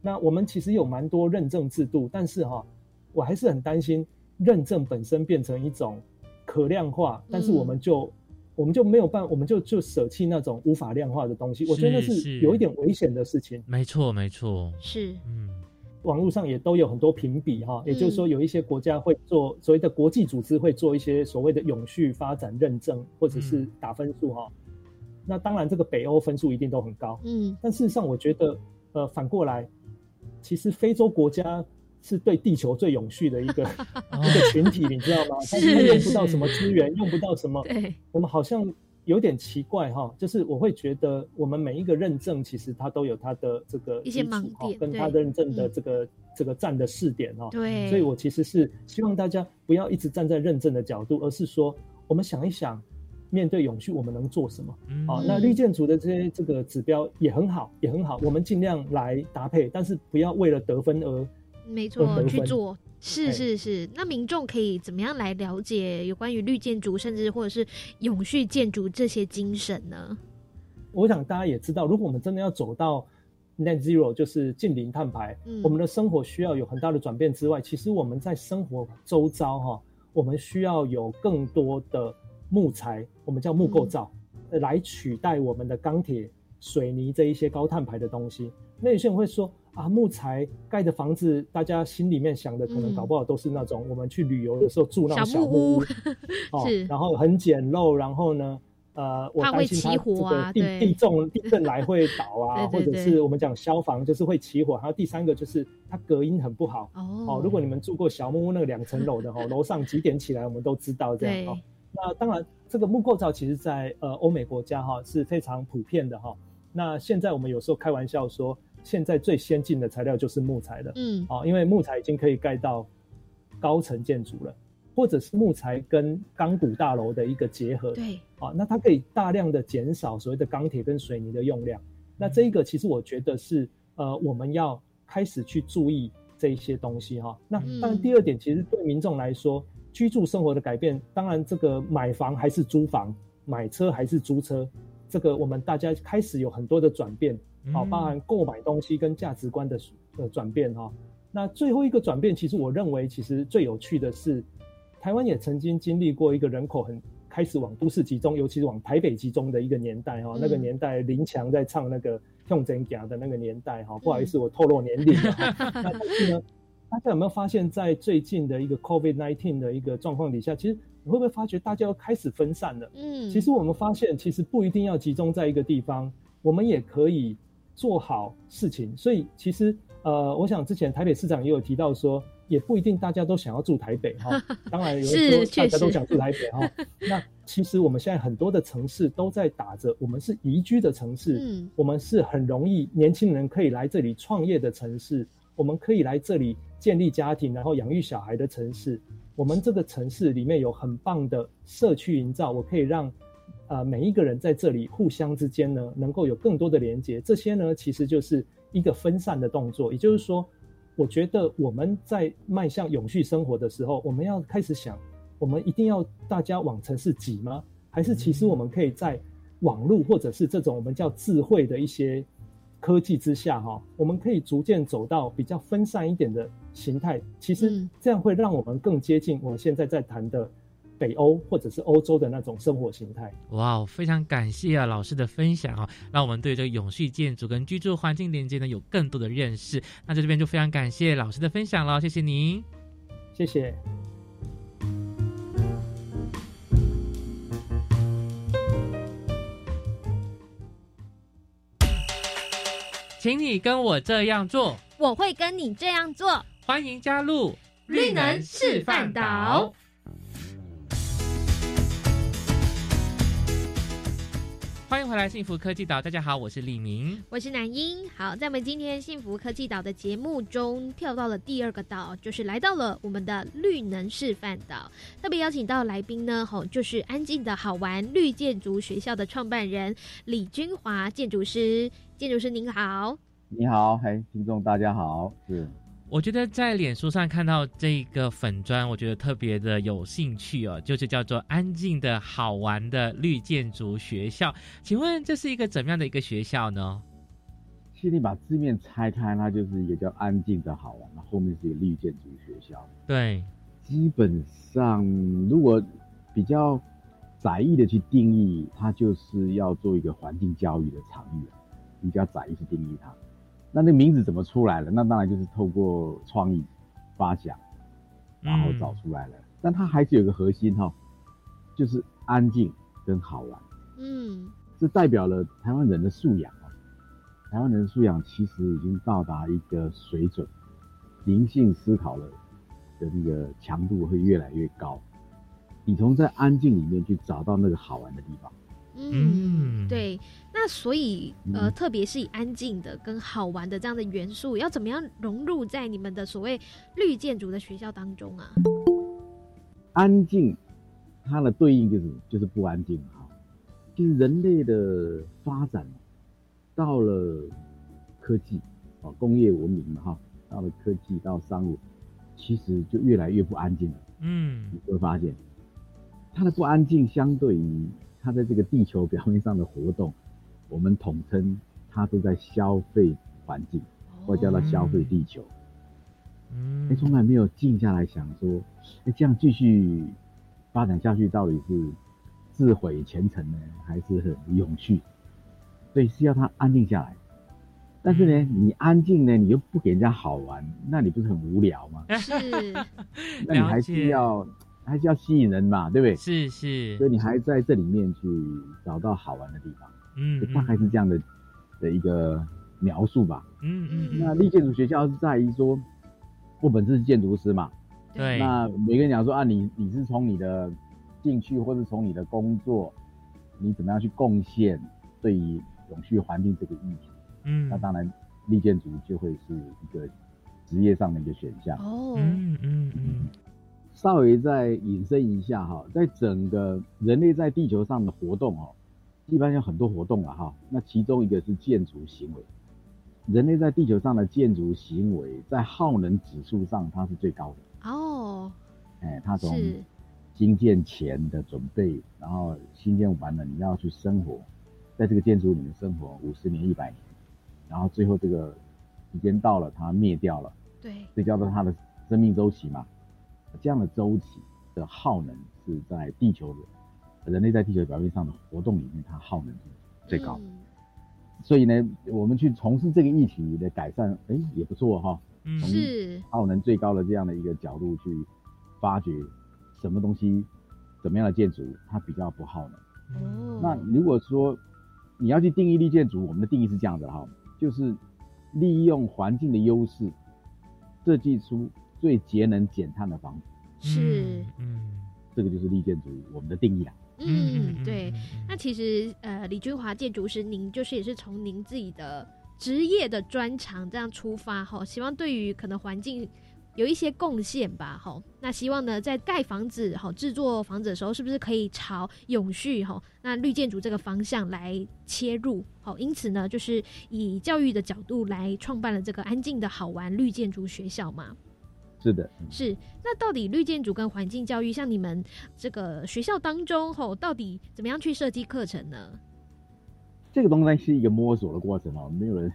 那我们其实有蛮多认证制度，但是哈，我还是很担心认证本身变成一种可量化，但是我们就我们就没有办，我们就就舍弃那种无法量化的东西。我觉得是有一点危险的事情。没错，没错，是嗯，网络上也都有很多评比哈，也就是说有一些国家会做所谓的国际组织会做一些所谓的永续发展认证，或者是打分数哈。那当然这个北欧分数一定都很高，嗯，但事实上我觉得呃反过来。其实非洲国家是对地球最永续的一个 一个群体，你知道吗？他们用不到什么资源，用不到什么。我们好像有点奇怪哈，就是我会觉得我们每一个认证，其实它都有它的这个一些盲点，跟它的认证的这个这个站的试点哈。对，所以我其实是希望大家不要一直站在认证的角度，而是说我们想一想。面对永续，我们能做什么？啊，那绿建筑的这些这个指标也很好，也很好。我们尽量来搭配，但是不要为了得分而没错去做。是是是。那民众可以怎么样来了解有关于绿建筑，甚至或者是永续建筑这些精神呢？我想大家也知道，如果我们真的要走到 net zero，就是近零碳排，我们的生活需要有很大的转变之外，其实我们在生活周遭哈，我们需要有更多的。木材，我们叫木构造，来取代我们的钢铁、水泥这一些高碳排的东西。那有些人会说啊，木材盖的房子，大家心里面想的可能搞不好都是那种我们去旅游的时候住那种小木屋，哦，然后很简陋，然后呢，呃，我担心它这个地地重地震来会倒啊，或者是我们讲消防就是会起火，还有第三个就是它隔音很不好。哦。如果你们住过小木屋那个两层楼的哈，楼上几点起来我们都知道这样哦。那当然，这个木构造其实，在呃欧美国家哈是非常普遍的哈。那现在我们有时候开玩笑说，现在最先进的材料就是木材了，嗯，啊，因为木材已经可以盖到高层建筑了，或者是木材跟钢骨大楼的一个结合，对，啊，那它可以大量的减少所谓的钢铁跟水泥的用量。那这一个其实我觉得是呃我们要开始去注意这一些东西哈。那当然第二点，其实对民众来说，居住生活的改变，当然这个买房还是租房，买车还是租车。这个我们大家开始有很多的转变，好，包含购买东西跟价值观的呃转变哈。那最后一个转变，其实我认为其实最有趣的是，台湾也曾经经历过一个人口很开始往都市集中，尤其是往台北集中的一个年代哈。那个年代林强在唱那个《用真假》的那个年代哈。不好意思，我透露年龄了。那 但是呢，大家有没有发现，在最近的一个 COVID-19 的一个状况底下，其实。你会不会发觉大家要开始分散了？嗯，其实我们发现，其实不一定要集中在一个地方，我们也可以做好事情。所以，其实呃，我想之前台北市长也有提到说，也不一定大家都想要住台北哈。当然，有人说大家都想住台北哈。那其实我们现在很多的城市都在打着我们是宜居的城市，嗯，我们是很容易年轻人可以来这里创业的城市，我们可以来这里建立家庭，然后养育小孩的城市。我们这个城市里面有很棒的社区营造，我可以让，呃，每一个人在这里互相之间呢，能够有更多的连接。这些呢，其实就是一个分散的动作。也就是说，我觉得我们在迈向永续生活的时候，我们要开始想，我们一定要大家往城市挤吗？还是其实我们可以在网络或者是这种我们叫智慧的一些。科技之下，哈，我们可以逐渐走到比较分散一点的形态。其实这样会让我们更接近我们现在在谈的北欧或者是欧洲的那种生活形态。哇，非常感谢啊老师的分享啊，让我们对这个永续建筑跟居住环境连接呢有更多的认识。那在这边就非常感谢老师的分享了，谢谢您，谢谢。请你跟我这样做，我会跟你这样做。欢迎加入绿能示范岛。欢迎回来，幸福科技岛。大家好，我是李明，我是南英。好，在我们今天幸福科技岛的节目中，跳到了第二个岛，就是来到了我们的绿能示范岛。特别邀请到来宾呢，吼，就是安静的好玩绿建筑学校的创办人李君华建筑师。建筑师您好，你好，嘿，听众大家好。是，我觉得在脸书上看到这个粉砖，我觉得特别的有兴趣哦，就是叫做安静的好玩的绿建筑学校。请问这是一个怎么样的一个学校呢？其实你把字面拆开，它就是一个叫安静的好玩，那后面是一个绿建筑学校。对，基本上如果比较窄义的去定义，它就是要做一个环境教育的场域。比较窄义去定义它，那那名字怎么出来了？那当然就是透过创意发想，然后找出来了。但它还是有个核心哈，就是安静跟好玩。嗯，这代表了台湾人的素养啊。台湾人的素养其实已经到达一个水准，灵性思考了的那个强度会越来越高。你从在安静里面去找到那个好玩的地方。嗯，对，那所以呃，特别是以安静的跟好玩的这样的元素，要怎么样融入在你们的所谓绿建筑的学校当中啊？安静，它的对应就是就是不安静哈。就是人类的发展到了科技啊，工业文明嘛哈，到了科技到商务，其实就越来越不安静了。嗯，你会发现它的不安静相对于。它在这个地球表面上的活动，我们统称它都在消费环境，或叫它消费地球。嗯，哎，从来没有静下来想说，哎，这样继续发展下去，到底是自毁前程呢，还是很永续？所以是要它安静下来。但是呢，你安静呢，你又不给人家好玩，那你不是很无聊吗？是，那你还是要。还是要吸引人嘛，对不对？是是，所以你还在这里面去找到好玩的地方，嗯，大概是这样的的一个描述吧。嗯嗯。那立建筑学校是在于说，我本身是建筑师嘛，对。那每个人讲说啊，你你是从你的兴趣或是从你的工作，你怎么样去贡献对于永续环境这个议题？嗯，那当然立建筑就会是一个职业上的一个选项。哦，嗯嗯嗯，稍微再引申一下哈，在整个人类在地球上的活动哦，一般有很多活动了哈。那其中一个是建筑行为，人类在地球上的建筑行为在耗能指数上它是最高的。哦，哎，它从是新建前的准备，然后新建完了你要去生活，在这个建筑里面生活五十年、一百年，然后最后这个时间到了，它灭掉了，对，这叫做它的生命周期嘛。这样的周期的耗能是在地球的人类在地球表面上的活动里面，它耗能是最高。嗯所以呢，我们去从事这个议题的改善，哎，也不错哈。嗯从是耗能最高的这样的一个角度去发掘什么东西，怎么样的建筑它比较不耗能。哦，那如果说你要去定义立建筑，我们的定义是这样的哈，就是利用环境的优势，设计出最节能减碳的房子，是，嗯这个就是立建筑我们的定义啦。嗯，对。那其实呃，李君华建筑师，您就是也是从您自己的职业的专长这样出发哈，希望对于可能环境有一些贡献吧哈。那希望呢，在盖房子哈、制作房子的时候，是不是可以朝永续哈、那绿建筑这个方向来切入？好，因此呢，就是以教育的角度来创办了这个安静的好玩绿建筑学校嘛。是的，是，那到底绿建筑跟环境教育，像你们这个学校当中吼，到底怎么样去设计课程呢？这个东西是一个摸索的过程哦，没有人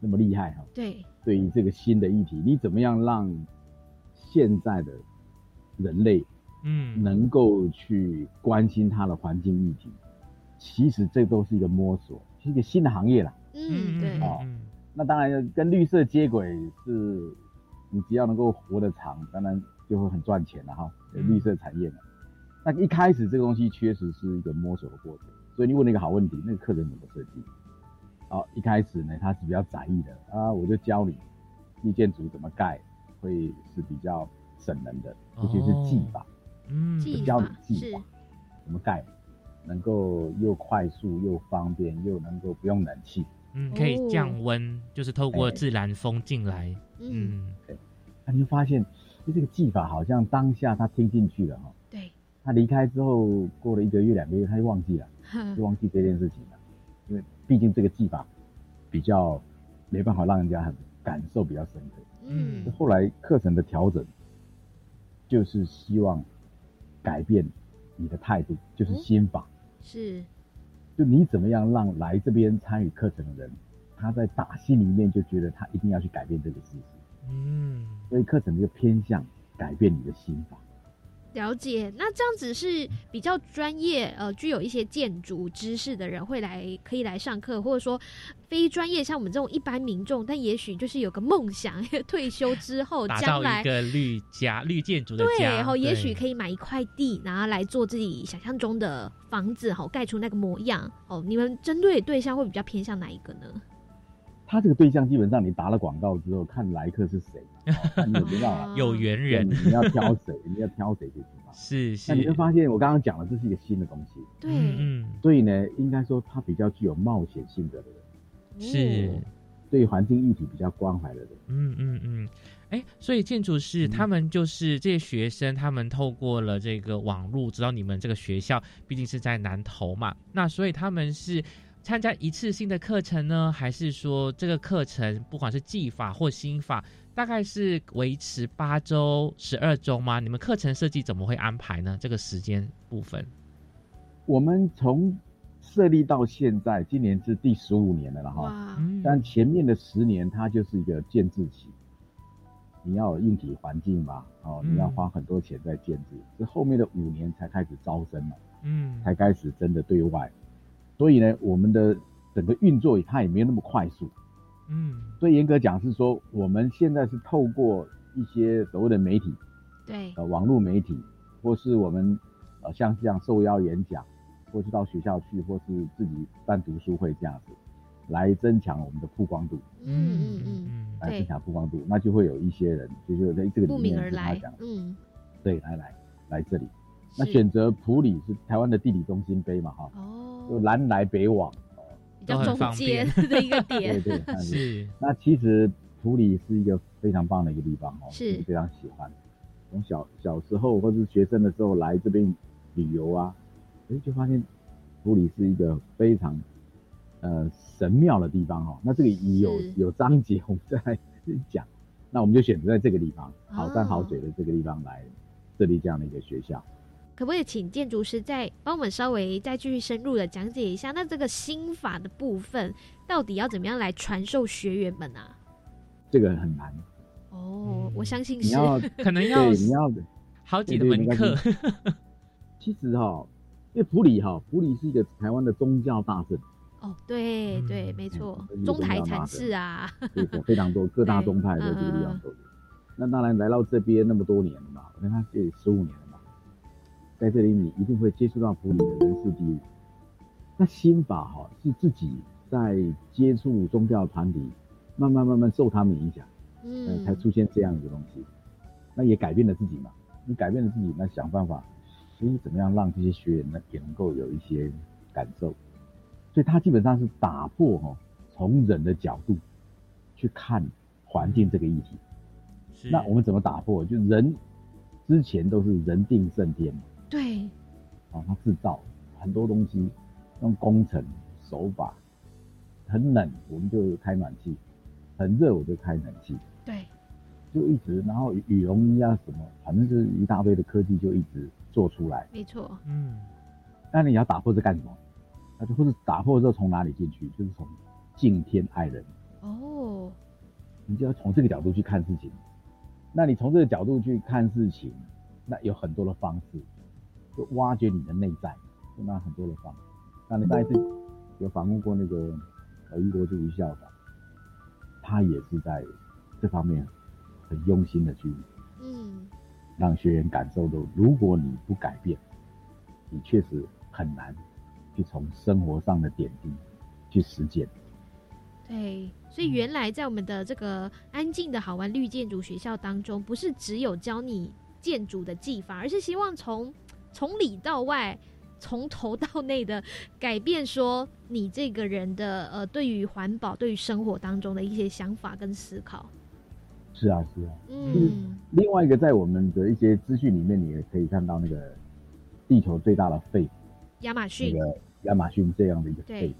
那么厉害哈。对，对于这个新的议题，你怎么样让现在的人类，嗯，能够去关心它的环境议题？其实这都是一个摸索，是一个新的行业啦。嗯，对，哦，那当然跟绿色接轨是，你只要能够活得长，当然就会很赚钱了哈。绿色产业嘛，那一开始这个东西确实是一个摸索的过程，所以你问了一个好问题，那个客人怎么设计？好，一开始呢，它是比较窄义的啊，我就教你绿建筑怎么盖，会是比较省能的，尤其是技法，嗯，技教你技法怎么盖，能够又快速又方便，又能够不用冷气。嗯，可以降温，就是透过哎自然风进来。嗯，那你就发现，就这个技法好像当下他听进去了哈，对，他离开之后过了一个月两个月，他就忘记了，就忘记这件事情了，因为毕竟这个技法比较没办法让人家很感受比较深刻。嗯，后来课程的调整，就是希望改变你的态度，就是心法。是，就你怎么样让来这边参与课程的人，他在打心里面就觉得他一定要去改变这个事实，嗯，所以课程就偏向改变你的心法。了解。那这样子是比较专业，呃，具有一些建筑知识的人会来，可以来上课，或者说非专业，像我们这种一般民众，但也许就是有个梦想，退休之后打造将来一个绿家、绿建筑的对，家，然后也许可以买一块地，然后来做自己想象中的房子，好盖出那个模样。哦，你们针对对象会比较偏向哪一个呢？他这个对象基本上你打了广告之后，看来客是谁 你有没有办法有缘人。对你要挑谁，你要挑谁进去嘛。是是，那你会发现，我刚刚讲的这是一个新的东西，对，嗯，所以呢，应该说他比较具有冒险性格的人，是，对环境议题比较关怀的人。嗯嗯嗯，哎，所以建筑师他们就是这些学生，他们透过了这个网络知道你们这个学校毕竟是在南投嘛，那所以他们是参加一次性的课程呢，还是说这个课程不管是技法或心法，大概是维持八周、十二周吗？你们课程设计怎么会安排呢？这个时间部分？我们从设立到现在，今年是第十五年了了哈。但前面的十年，它就是一个建制期，你要有硬体环境嘛，哦，嗯你要花很多钱在建制，是后面的五年才开始招生嘛，嗯，才开始真的对外。所以呢，我们的整个运作它也没有那么快速。嗯，所以严格讲是说，我们现在是透过一些所谓的媒体，对，呃，网络媒体，或是我们呃像这样受邀演讲，或是到学校去，或是自己办读书会这样子，来增强我们的曝光度，嗯嗯嗯，来增，强曝光度，那就会有一些人，就是在这个慕里面名而来是他讲，，嗯，对，来来来这里，那选择普里是台湾的地理中心碑嘛，哈，哦，就南来北往，比较中间 的一个点。对对 是。那其实普里是一个非常棒的一个地方哦，是非常喜欢。从小小时候或是学生的时候来这边旅游啊，哎，就发现普里是一个非常呃神庙的地方哦。那这个有有章节，我们再来讲。那我们就选择在这个地方，好山好水的这个地方来设立这样的一个学校。可不可以请建筑师再帮我们稍微再继续深入的讲解一下？那这个心法的部分到底要怎么样来传授学员们啊？这个很难哦，我相信是，你要 可能要你要好几门课。其实哈，因为普里哈，普里是一个台湾的宗教大镇。哦，对对，没错，中台禅寺啊，对，非常多各大宗派在这个地方都有。那当然来到这边那么多年了嘛，我跟他这十五年在这里你一定会接触到普里的人事地物。那心法哈是自己在接触宗教团体，慢慢慢慢受他们影响，嗯，才出现这样一个东西。那也改变了自己嘛，你改变了自己，那想办法，所以怎么样让这些学员呢也能够有一些感受。所以，他基本上是打破哈，从人的角度去看环境这个议题。那我们怎么打破？就人之前都是人定胜天嘛。对。啊，他制造很多东西，用工程手法，很冷我们就开暖气，很热我就开冷气。对。就一直，然后羽绒衣啊什么，反正就是一大堆的科技就一直做出来。没错。嗯。那你要打破这干什么？那就或者打破之后从哪里进去？就是从敬天爱人哦，你就要从这个角度去看事情。那你从这个角度去看事情，那有很多的方式，就挖掘你的内在，那很多的方法。那你上一次有访问过那个呃英国柱余校长，他也是在这方面很用心的去，嗯，让学员感受到，如果你不改变，你确实很难。去从生活上的点滴去实践。对，所以原来在我们的这个安静的好玩绿建筑学校当中，不是只有教你建筑的技法，而是希望从从里到外，从头到内的改变，说你这个人的呃，对于环保、对于生活当中的一些想法跟思考。是啊，是啊。嗯。另外一个，在我们的一些资讯里面，你也可以看到那个地球最大的肺。亚马逊，那个亚马逊这样的一个肺，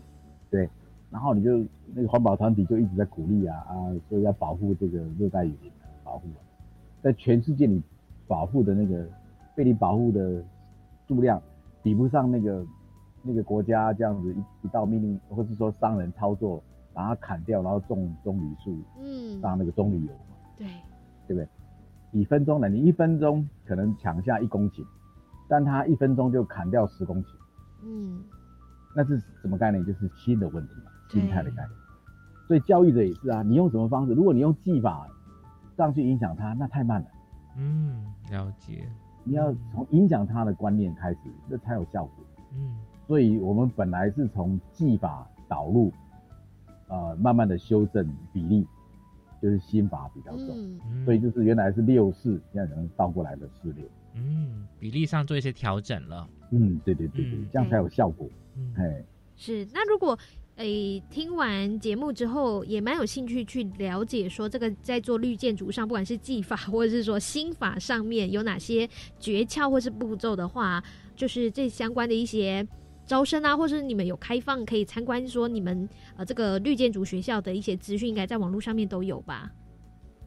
对，然后你就那个环保团体就一直在鼓励啊啊，说要保护这个热带雨林，保护，在全世界你保护的那个被你保护的数量，比不上那个那个国家这样子一一道命令，或是说商人操作把它砍掉，然后种棕榈树，嗯，当那个棕榈油嘛，对，对不对？几分钟呢？你一分钟可能抢下一公顷，但他一分钟就砍掉十公顷。嗯，那是什么概念？就是心的问题嘛，心态的概念。所以教育者也是啊，你用什么方式？如果你用技法上去影响他，那太慢了。嗯，了解。你要从影响他的观念开始，这才有效果。嗯，所以我们本来是从技法导入，呃，慢慢的修正比例，就是心法比较重。所以就是原来是六四，现在可能倒过来的四六。嗯，比例上做一些调整了。嗯，对对对对，这样才有效果。哎，是。那如果诶听完节目之后，也蛮有兴趣去了解，说这个在做绿建筑上，不管是技法或者是说心法上面有哪些诀窍或是步骤的话，就是这相关的一些招生啊，或是你们有开放可以参观，说你们呃这个绿建筑学校的一些资讯，应该在网络上面都有吧？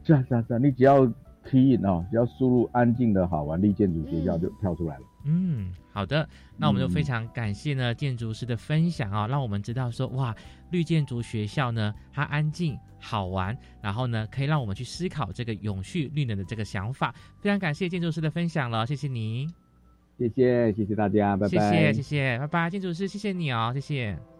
是啊是啊是啊，你只要。key in 哦，只要输入“安静的好玩绿建筑学校”就跳出来了。嗯，好的，那我们就非常感谢呢建筑师的分享啊，让我们知道说哇，绿建筑学校呢它安静好玩，然后呢可以让我们去思考这个永续绿能的这个想法。非常感谢建筑师的分享了，谢谢你，谢谢谢谢大家，拜拜，谢谢谢谢，拜拜，建筑师谢谢你哦，谢谢。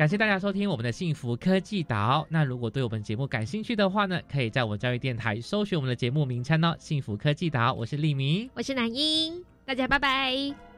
感谢大家收听我们的幸福科技岛。那如果对我们节目感兴趣的话呢，可以在我们教育电台搜寻我们的节目名称哦，幸福科技岛。我是立明，我是南英，大家拜拜。